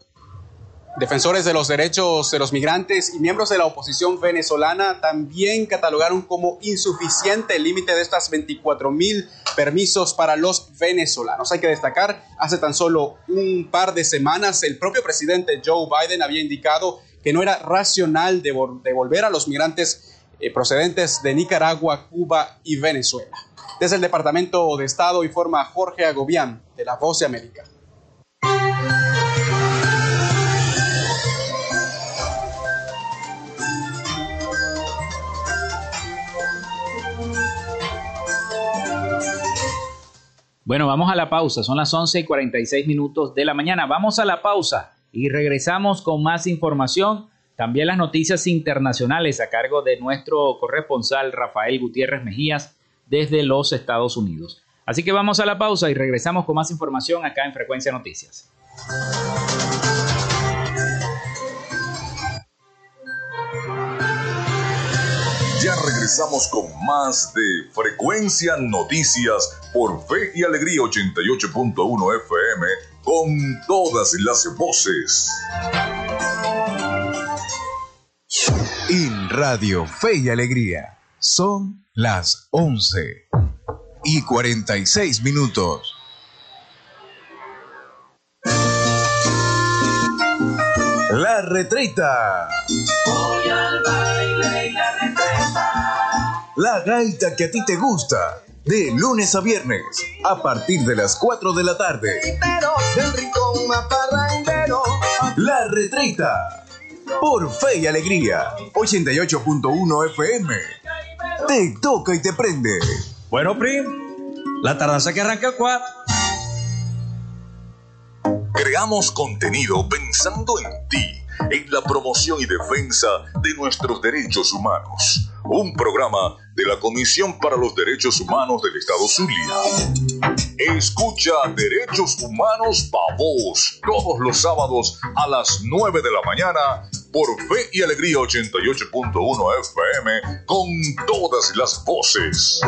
S2: Defensores de los derechos de los migrantes y miembros de la oposición venezolana también catalogaron como insuficiente el límite de estas 24 mil permisos para los venezolanos. Hay que destacar, hace tan solo un par de semanas el propio presidente Joe Biden había indicado que no era racional devolver a los migrantes eh, procedentes de Nicaragua, Cuba y Venezuela. Desde el Departamento de Estado informa Jorge Agobián, de La Voz de América.
S1: Bueno, vamos a la pausa. Son las 11 y 46 minutos de la mañana. Vamos a la pausa y regresamos con más información. También las noticias internacionales a cargo de nuestro corresponsal Rafael Gutiérrez Mejías desde los Estados Unidos. Así que vamos a la pausa y regresamos con más información acá en Frecuencia Noticias.
S5: Ya regresamos con más de Frecuencia Noticias por Fe y Alegría 88.1 FM con todas las voces.
S6: En Radio Fe y Alegría son las 11 y 46 minutos. La retreta.
S10: Voy al baile y la retreta.
S6: La gaita que a ti te gusta. De lunes a viernes, a partir de las 4 de la tarde. La retreta. Por fe y alegría. 88.1 FM. Te toca y te prende.
S15: Bueno, Prim, la tardanza que arranca el cuadro.
S5: Creamos contenido pensando en ti, en la promoción y defensa de nuestros derechos humanos. Un programa de la Comisión para los Derechos Humanos del Estado Zulia. Escucha Derechos Humanos Pavos todos los sábados a las 9 de la mañana por Fe y Alegría 88.1 FM con todas las voces.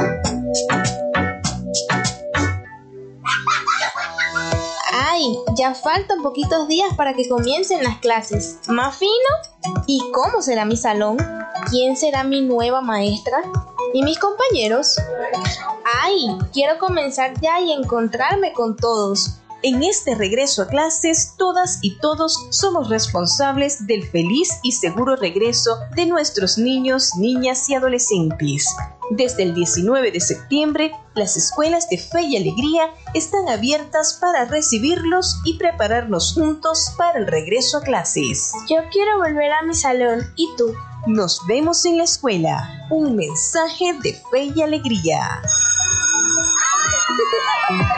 S12: Ay, ya faltan poquitos días para que comiencen las clases. ¿Más fino? ¿Y cómo será mi salón? ¿Quién será mi nueva maestra? ¿Y mis compañeros? ¡Ay! Quiero comenzar ya y encontrarme con todos.
S14: En este regreso a clases, todas y todos somos responsables del feliz y seguro regreso de nuestros niños, niñas y adolescentes. Desde el 19 de septiembre, las escuelas de fe y alegría están abiertas para recibirlos y prepararnos juntos para el regreso a clases.
S12: Yo quiero volver a mi salón. ¿Y tú?
S14: Nos vemos en la escuela. Un mensaje de fe y alegría.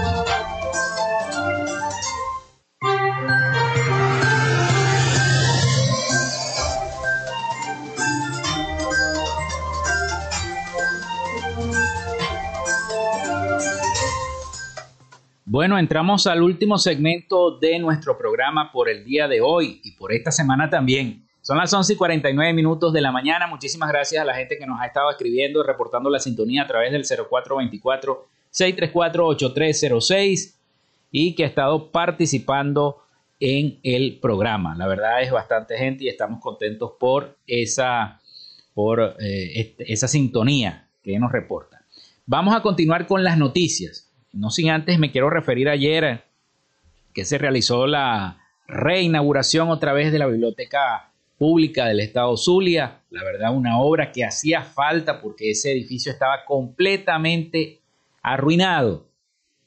S1: Bueno, entramos al último segmento de nuestro programa por el día de hoy y por esta semana también. Son las 11 y 49 minutos de la mañana. Muchísimas gracias a la gente que nos ha estado escribiendo, reportando la sintonía a través del 0424-634-8306 y que ha estado participando en el programa. La verdad es bastante gente y estamos contentos por esa, por, eh, esa sintonía que nos reporta. Vamos a continuar con las noticias. No sin antes me quiero referir ayer que se realizó la reinauguración otra vez de la Biblioteca Pública del Estado Zulia. La verdad, una obra que hacía falta porque ese edificio estaba completamente arruinado.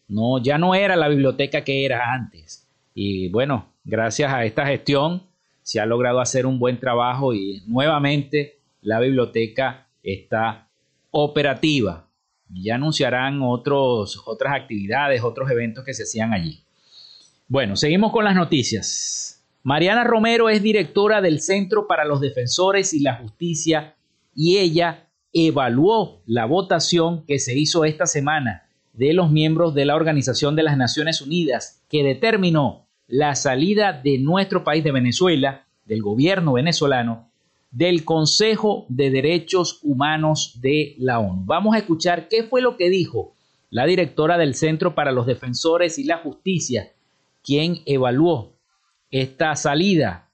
S1: No, ya no era la biblioteca que era antes. Y bueno, gracias a esta gestión se ha logrado hacer un buen trabajo y nuevamente la biblioteca está operativa ya anunciarán otros, otras actividades, otros eventos que se hacían allí. Bueno, seguimos con las noticias. Mariana Romero es directora del Centro para los Defensores y la Justicia y ella evaluó la votación que se hizo esta semana de los miembros de la Organización de las Naciones Unidas que determinó la salida de nuestro país de Venezuela, del gobierno venezolano, del Consejo de Derechos Humanos de la ONU. Vamos a escuchar qué fue lo que dijo la directora del Centro para los Defensores y la Justicia, quien evaluó esta salida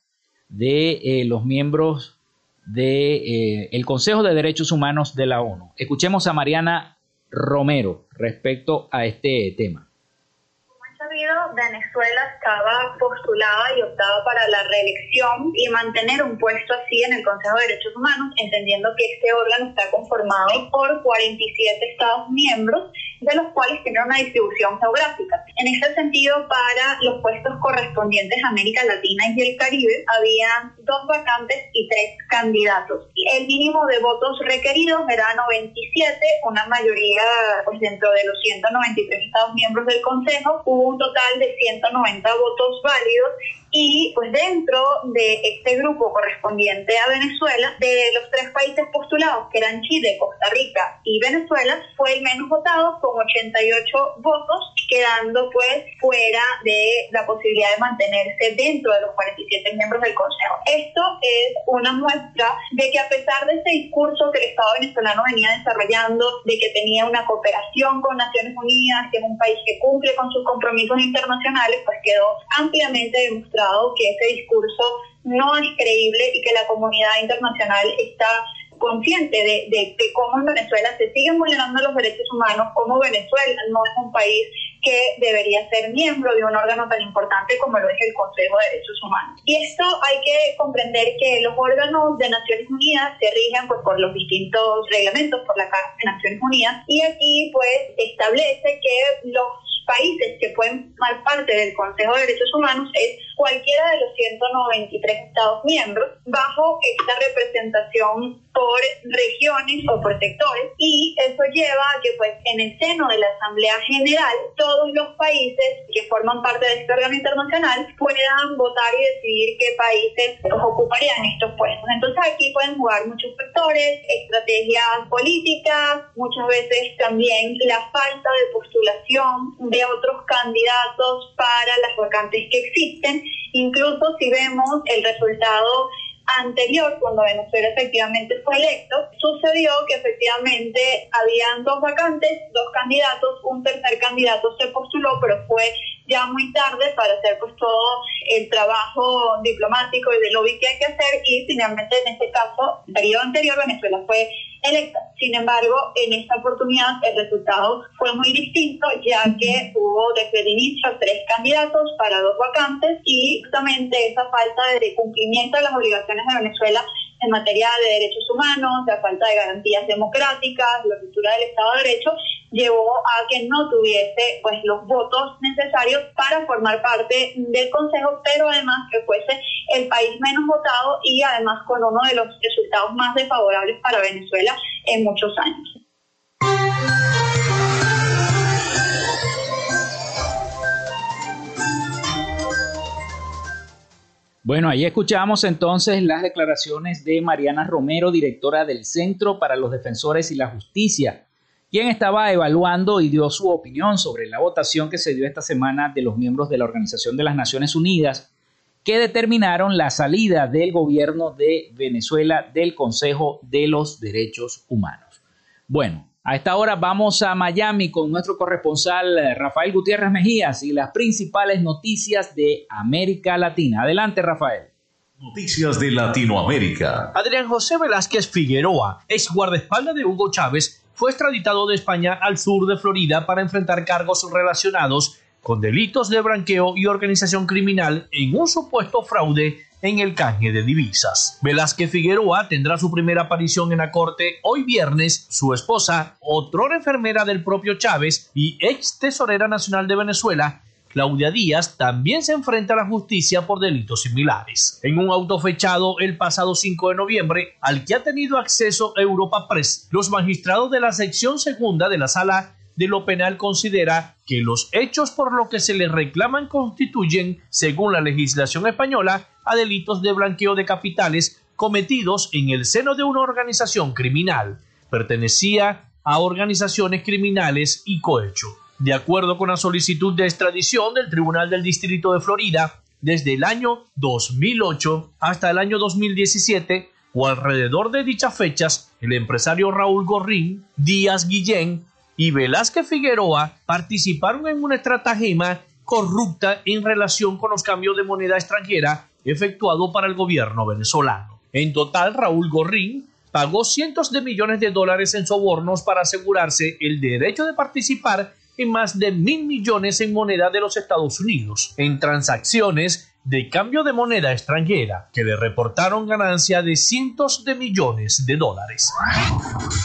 S1: de eh, los miembros del de, eh, Consejo de Derechos Humanos de la ONU. Escuchemos a Mariana Romero respecto a este tema.
S16: Venezuela estaba postulada y optaba para la reelección y mantener un puesto así en el Consejo de Derechos Humanos, entendiendo que este órgano está conformado por 47 Estados miembros de los cuales tienen una distribución geográfica. En ese sentido, para los puestos correspondientes a América Latina y el Caribe, habían dos vacantes y tres candidatos. El mínimo de votos requeridos era 97, una mayoría pues dentro de los 193 Estados miembros del Consejo, hubo un total de 190 votos válidos y pues dentro de este grupo correspondiente a Venezuela, de los tres países postulados, que eran Chile, Costa Rica y Venezuela, fue el menos votado con 88 votos, quedando pues fuera de la posibilidad de mantenerse dentro de los 47 miembros del Consejo. Esto es una muestra de que a pesar de ese discurso que el Estado venezolano venía desarrollando, de que tenía una cooperación con Naciones Unidas, que es un país que cumple con sus compromisos internacionales, pues quedó ampliamente demostrado que ese discurso no es creíble y que la comunidad internacional está consciente de, de, cómo en Venezuela se siguen vulnerando los derechos humanos, cómo Venezuela no es un país que debería ser miembro de un órgano tan importante como lo es el Consejo de Derechos Humanos. Y esto hay que comprender que los órganos de Naciones Unidas se rigen pues, por los distintos reglamentos, por la Carta de Naciones Unidas, y aquí pues establece que los países que pueden formar parte del Consejo de Derechos Humanos es cualquiera de los 193 Estados miembros bajo esta representación por regiones o por sectores y eso lleva a que pues en el seno de la Asamblea General todos los países que forman parte de este órgano internacional puedan votar y decidir qué países ocuparían estos puestos. Entonces aquí pueden jugar muchos factores, estrategias políticas, muchas veces también la falta de postulación de otros candidatos para las vacantes que existen Incluso si vemos el resultado anterior, cuando Venezuela efectivamente fue electo, sucedió que efectivamente habían dos vacantes, dos candidatos, un tercer candidato se postuló, pero fue ya muy tarde para hacer pues todo el trabajo diplomático y de lobby que hay que hacer y finalmente en este caso, el periodo anterior, Venezuela fue electa. Sin embargo, en esta oportunidad el resultado fue muy distinto, ya que hubo desde el inicio tres candidatos para dos vacantes y justamente esa falta de cumplimiento de las obligaciones de Venezuela en materia de derechos humanos, la falta de garantías democráticas, la cultura del Estado de Derecho, llevó a que no tuviese pues los votos necesarios para formar parte del Consejo, pero además que fuese el país menos votado y además con uno de los resultados más desfavorables para Venezuela en muchos años.
S1: Bueno, ahí escuchamos entonces las declaraciones de Mariana Romero, directora del Centro para los Defensores y la Justicia, quien estaba evaluando y dio su opinión sobre la votación que se dio esta semana de los miembros de la Organización de las Naciones Unidas, que determinaron la salida del gobierno de Venezuela del Consejo de los Derechos Humanos. Bueno, a esta hora vamos a Miami con nuestro corresponsal eh, Rafael Gutiérrez Mejías y las principales noticias de América Latina. Adelante, Rafael.
S8: Noticias de Latinoamérica.
S17: Adrián José Velázquez Figueroa, ex guardaespaldas de Hugo Chávez, fue extraditado de España al sur de Florida para enfrentar cargos relacionados con delitos de branqueo y organización criminal en un supuesto fraude en el canje de divisas. Velázquez Figueroa tendrá su primera aparición en la corte hoy viernes. Su esposa, otra enfermera del propio Chávez y ex tesorera nacional de Venezuela, Claudia Díaz también se enfrenta a la justicia por delitos similares. En un auto fechado el pasado 5 de noviembre, al que ha tenido acceso Europa Press, los magistrados de la sección segunda de la sala de lo penal considera que los hechos por lo que se le reclaman constituyen, según la legislación española, a delitos de blanqueo de capitales cometidos en el seno de una organización criminal. Pertenecía a organizaciones criminales y cohecho. De acuerdo con la solicitud de extradición del Tribunal del Distrito de Florida, desde el año 2008 hasta el año 2017, o alrededor de dichas fechas, el empresario Raúl Gorrín, Díaz Guillén y Velázquez Figueroa participaron en una estratagema corrupta en relación con los cambios de moneda extranjera efectuado para el gobierno venezolano. En total, Raúl Gorrín pagó cientos de millones de dólares en sobornos para asegurarse el derecho de participar en más de mil millones en moneda de los Estados Unidos, en transacciones de cambio de moneda extranjera, que le reportaron ganancia de cientos de millones de dólares.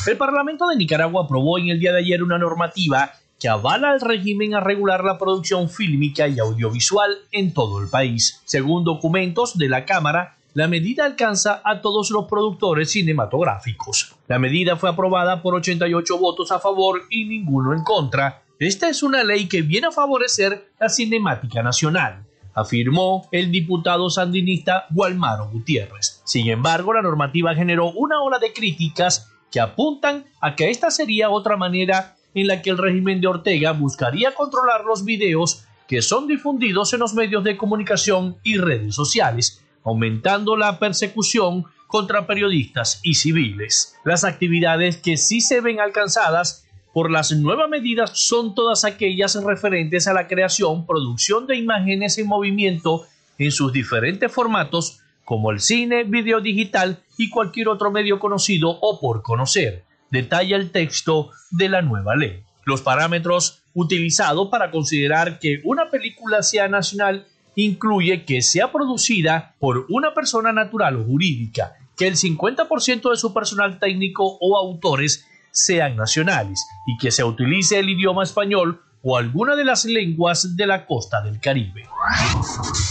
S17: El Parlamento de Nicaragua aprobó en el día de ayer una normativa que avala al régimen a regular la producción fílmica y audiovisual en todo el país. Según documentos de la Cámara, la medida alcanza a todos los productores cinematográficos. La medida fue aprobada por 88 votos a favor y ninguno en contra. Esta es una ley que viene a favorecer la cinemática nacional afirmó el diputado sandinista Gualmaro Gutiérrez. Sin embargo, la normativa generó una ola de críticas que apuntan a que esta sería otra manera en la que el régimen de Ortega buscaría controlar los videos que son difundidos en los medios de comunicación y redes sociales, aumentando la persecución contra periodistas y civiles. Las actividades que sí se ven alcanzadas por las nuevas medidas son todas aquellas referentes a la creación, producción de imágenes en movimiento en sus diferentes formatos, como el cine, video digital y cualquier otro medio conocido o por conocer. Detalla el texto de la nueva ley. Los parámetros utilizados para considerar que una película sea nacional incluye que sea producida por una persona natural o jurídica, que el 50% de su personal técnico o autores sean nacionales y que se utilice el idioma español o alguna de las lenguas de la costa del Caribe.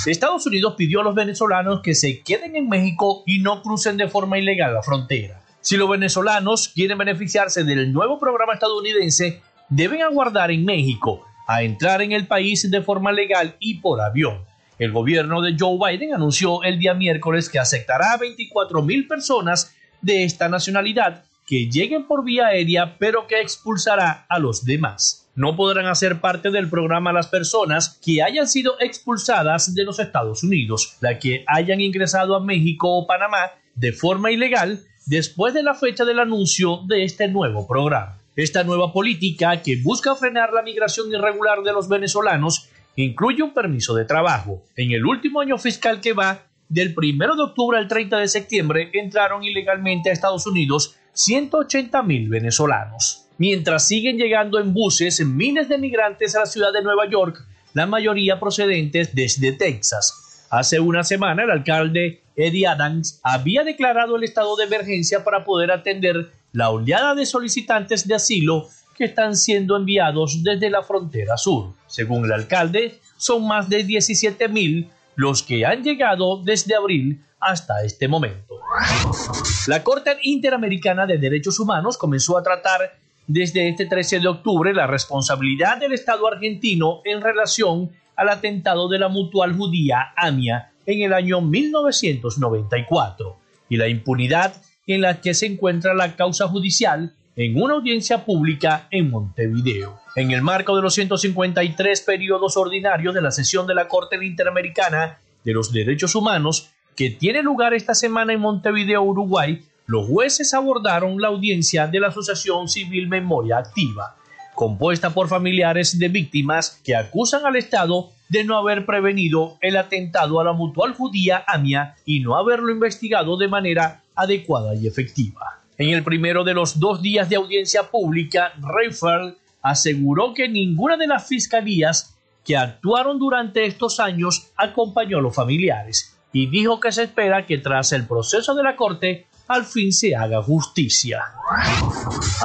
S17: Estados Unidos pidió a los venezolanos que se queden en México y no crucen de forma ilegal la frontera. Si los venezolanos quieren beneficiarse del nuevo programa estadounidense, deben aguardar en México a entrar en el país de forma legal y por avión. El gobierno de Joe Biden anunció el día miércoles que aceptará a 24 mil personas de esta nacionalidad que lleguen por vía aérea pero que expulsará a los demás. No podrán hacer parte del programa las personas que hayan sido expulsadas de los Estados Unidos, la que hayan ingresado a México o Panamá de forma ilegal después de la fecha del anuncio de este nuevo programa. Esta nueva política, que busca frenar la migración irregular de los venezolanos, incluye un permiso de trabajo. En el último año fiscal que va, del 1 de octubre al 30 de septiembre, entraron ilegalmente a Estados Unidos 180 mil venezolanos. Mientras siguen llegando en buses miles de migrantes a la ciudad de Nueva York, la mayoría procedentes desde Texas. Hace una semana el alcalde Eddie Adams había declarado el estado de emergencia para poder atender la oleada de solicitantes de asilo que están siendo enviados desde la frontera sur. Según el alcalde, son más de 17 mil los que han llegado desde abril hasta este momento. La Corte Interamericana de Derechos Humanos comenzó a tratar desde este 13 de octubre la responsabilidad del Estado argentino en relación al atentado de la mutual judía AMIA en el año 1994 y la impunidad en la que se encuentra la causa judicial en una audiencia pública en Montevideo. En el marco de los 153 periodos ordinarios de la sesión de la Corte Interamericana de los Derechos Humanos, que tiene lugar esta semana en Montevideo, Uruguay, los jueces abordaron la audiencia de la Asociación Civil Memoria Activa, compuesta por familiares de víctimas que acusan al Estado de no haber prevenido el atentado a la mutual judía AMIA y no haberlo investigado de manera adecuada y efectiva. En el primero de los dos días de audiencia pública, Reifel aseguró que ninguna de las fiscalías que actuaron durante estos años acompañó a los familiares y dijo que se espera que tras el proceso de la Corte al fin se haga justicia.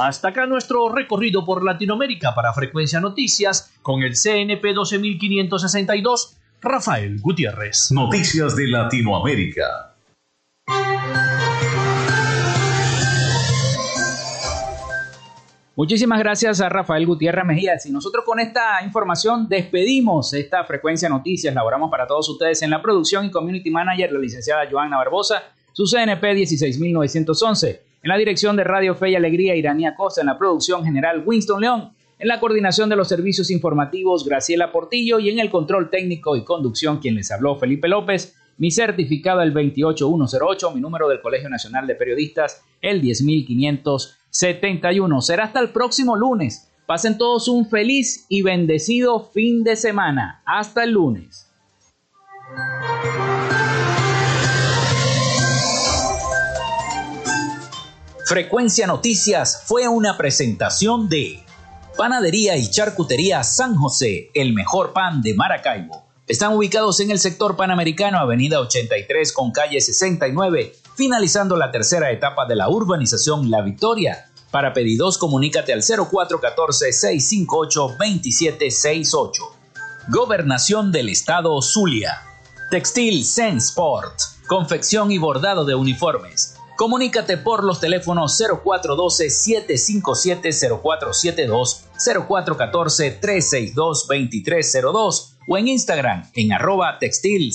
S17: Hasta acá nuestro recorrido por Latinoamérica para Frecuencia Noticias con el CNP 12562, Rafael Gutiérrez.
S8: Noticias de Latinoamérica.
S1: Muchísimas gracias a Rafael Gutiérrez Mejías. Y nosotros con esta información despedimos esta frecuencia noticias. Laboramos para todos ustedes en la producción y community manager, la licenciada Joana Barbosa, su CNP 16911. En la dirección de Radio Fe y Alegría, Iranía Costa. En la producción general, Winston León. En la coordinación de los servicios informativos, Graciela Portillo. Y en el control técnico y conducción, quien les habló, Felipe López. Mi certificado el 28108, mi número del Colegio Nacional de Periodistas el 10571. Será hasta el próximo lunes. Pasen todos un feliz y bendecido fin de semana. Hasta el lunes. Frecuencia Noticias fue una presentación de Panadería y Charcutería San José, el mejor pan de Maracaibo están ubicados en el sector panamericano, avenida 83 con calle 69, finalizando la tercera etapa de la urbanización La Victoria. Para pedidos, comunícate al 0414-658-2768. Gobernación del Estado Zulia. Textil Sensport. Confección y bordado de uniformes. Comunícate por los teléfonos 0412-757-0472, 0414-362-2302 o en Instagram en arroba textil.